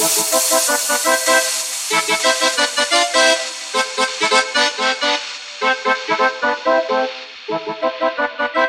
Thank you.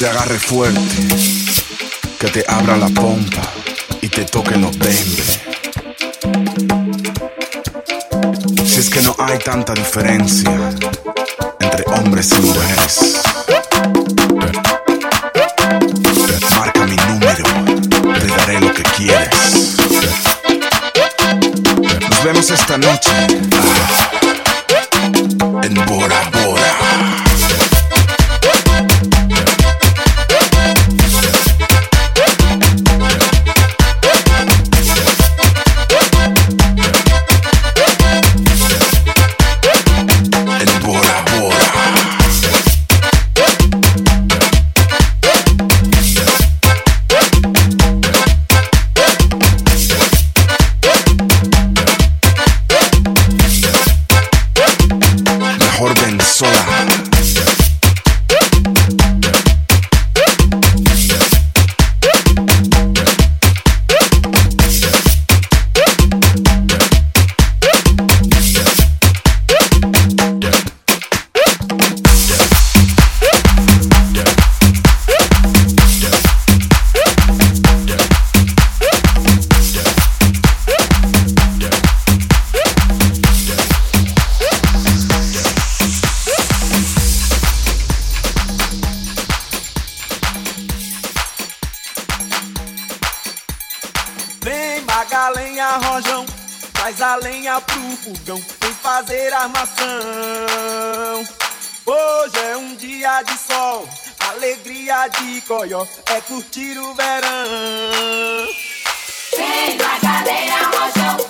Te agarre fuerte, que te abra la pompa y te toque los bembes. Si es que no hay tanta diferencia entre hombres y mujeres. Marca mi número, te daré lo que quieres. Nos vemos esta noche é curtir o verão. Vem na cadeia, rojão,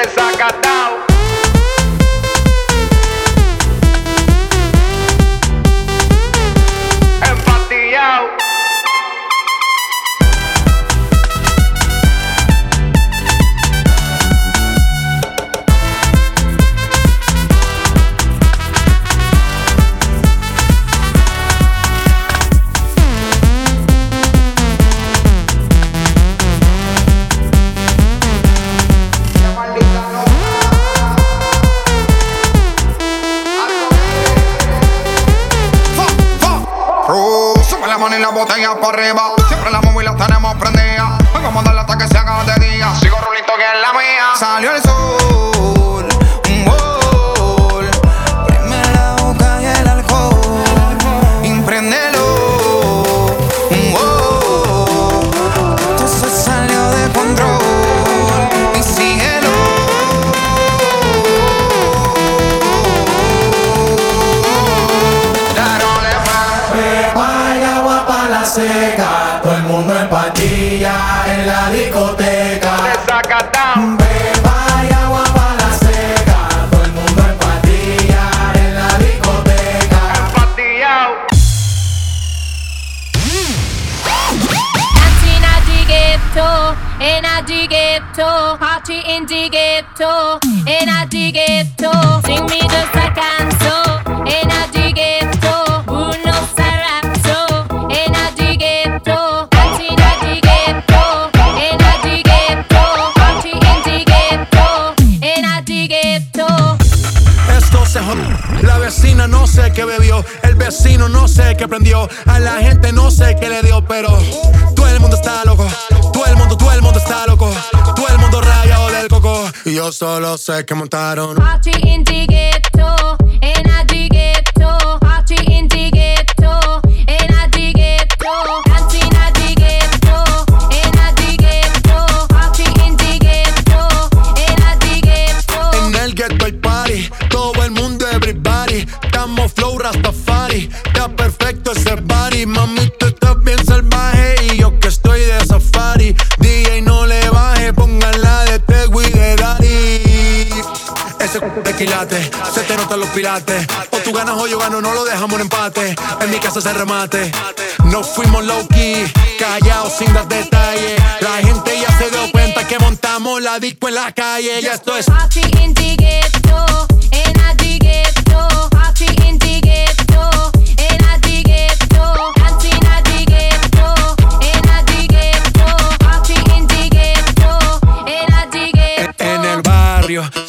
é sacada. Salió el sol. Party in the ghetto, in at the ghetto. Sing me just a canso, in at the ghetto, Bruno Sarapso, in at the ghetto, dancing at the ghetto, in at the ghetto, party in the ghetto, in at the ghetto. Esto se jodió. La vecina no sé qué bebió. El vecino no sé qué prendió. Solo sé que montaron. Party in the ghetto, a the ghetto. Party in the ghetto, a the ghetto. Dancing at the ghetto, a the ghetto. Party in the ghetto, in a the ghetto. En el ghetto hay party, todo el mundo everybody. Estamos flow Rastafari, está perfecto ese body. Mami, Se te notan los pilates. O tú ganas o yo gano, no lo dejamos en empate. En mi casa se remate. No fuimos low key, callados sin dar detalles. La gente ya se dio cuenta que montamos la disco en la calle. Ya esto es Party in the